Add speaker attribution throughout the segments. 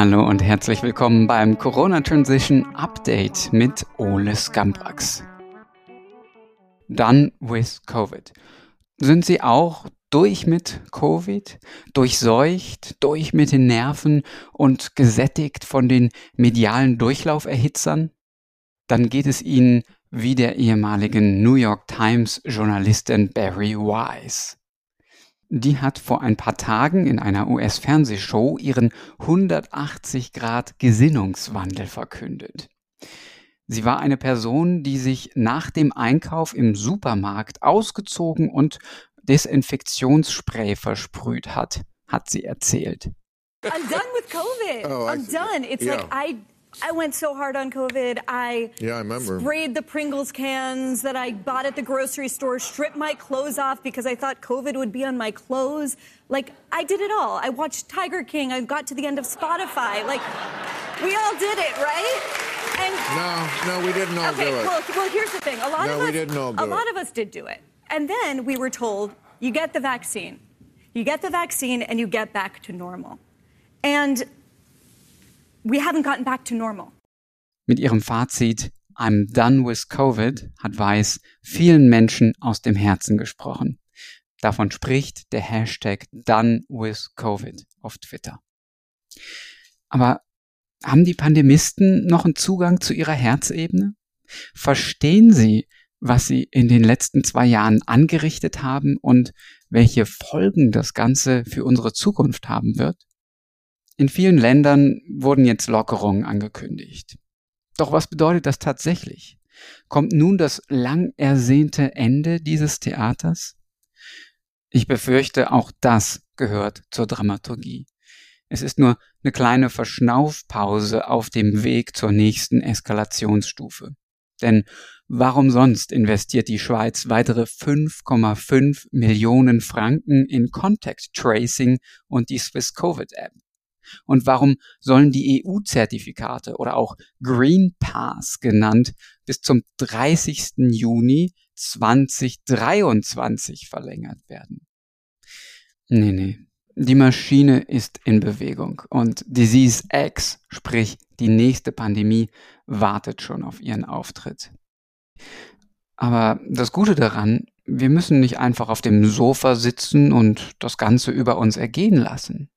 Speaker 1: Hallo und herzlich willkommen beim Corona Transition Update mit Ole Skambrax. Done with Covid. Sind Sie auch durch mit Covid, durchseucht, durch mit den Nerven und gesättigt von den medialen Durchlauferhitzern? Dann geht es Ihnen wie der ehemaligen New York Times Journalistin Barry Wise. Die hat vor ein paar Tagen in einer US-Fernsehshow ihren 180 Grad Gesinnungswandel verkündet. Sie war eine Person, die sich nach dem Einkauf im Supermarkt ausgezogen und Desinfektionsspray versprüht hat, hat sie erzählt.
Speaker 2: I'm done with COVID. Oh, I'm done. It's yeah. like I I went so hard on COVID. I
Speaker 3: yeah, I remember.
Speaker 2: sprayed the Pringles cans that I bought at the grocery store, stripped my clothes off because I thought COVID would be on my clothes. Like I did it all. I watched Tiger King. I got to the end of Spotify. Like we all did it, right?
Speaker 3: And no, no, we didn't all
Speaker 2: okay,
Speaker 3: do it.
Speaker 2: Well, well, here's the thing. A lot
Speaker 3: no,
Speaker 2: of us,
Speaker 3: we didn't all do
Speaker 2: a lot
Speaker 3: it.
Speaker 2: of us did do it, and then we were told, "You get the vaccine, you get the vaccine, and you get back to normal." And we haven't gotten back to normal.
Speaker 1: Mit ihrem Fazit I'm done with Covid hat Weiß vielen Menschen aus dem Herzen gesprochen. Davon spricht der Hashtag Done with Covid auf Twitter. Aber haben die Pandemisten noch einen Zugang zu ihrer Herzebene? Verstehen sie, was sie in den letzten zwei Jahren angerichtet haben und welche Folgen das Ganze für unsere Zukunft haben wird? In vielen Ländern wurden jetzt Lockerungen angekündigt. Doch was bedeutet das tatsächlich? Kommt nun das lang ersehnte Ende dieses Theaters? Ich befürchte, auch das gehört zur Dramaturgie. Es ist nur eine kleine Verschnaufpause auf dem Weg zur nächsten Eskalationsstufe. Denn warum sonst investiert die Schweiz weitere 5,5 Millionen Franken in Contact Tracing und die Swiss Covid App? Und warum sollen die EU-Zertifikate oder auch Green Pass genannt bis zum 30. Juni 2023 verlängert werden? Nee, nee. Die Maschine ist in Bewegung und Disease X, sprich die nächste Pandemie, wartet schon auf ihren Auftritt. Aber das Gute daran, wir müssen nicht einfach auf dem Sofa sitzen und das Ganze über uns ergehen lassen.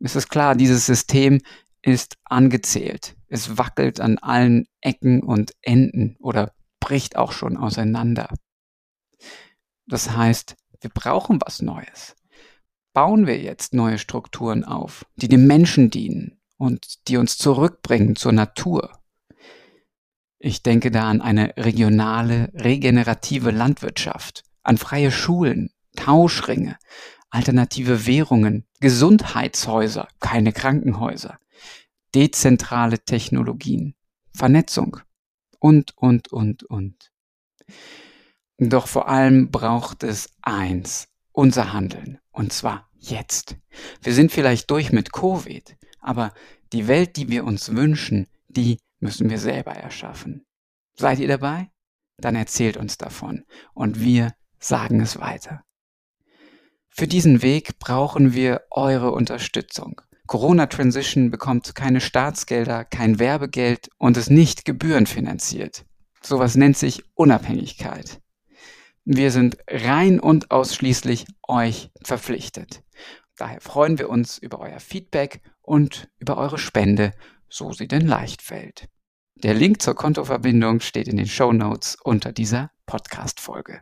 Speaker 1: Es ist klar, dieses System ist angezählt. Es wackelt an allen Ecken und Enden oder bricht auch schon auseinander. Das heißt, wir brauchen was Neues. Bauen wir jetzt neue Strukturen auf, die dem Menschen dienen und die uns zurückbringen zur Natur. Ich denke da an eine regionale, regenerative Landwirtschaft, an freie Schulen, Tauschringe, alternative Währungen, Gesundheitshäuser, keine Krankenhäuser, dezentrale Technologien, Vernetzung und, und, und, und. Doch vor allem braucht es eins, unser Handeln, und zwar jetzt. Wir sind vielleicht durch mit Covid, aber die Welt, die wir uns wünschen, die müssen wir selber erschaffen. Seid ihr dabei? Dann erzählt uns davon und wir sagen es weiter. Für diesen Weg brauchen wir eure Unterstützung. Corona Transition bekommt keine Staatsgelder, kein Werbegeld und ist nicht gebührenfinanziert. Sowas nennt sich Unabhängigkeit. Wir sind rein und ausschließlich euch verpflichtet. Daher freuen wir uns über euer Feedback und über eure Spende, so sie denn leicht fällt. Der Link zur Kontoverbindung steht in den Show Notes unter dieser Podcast-Folge.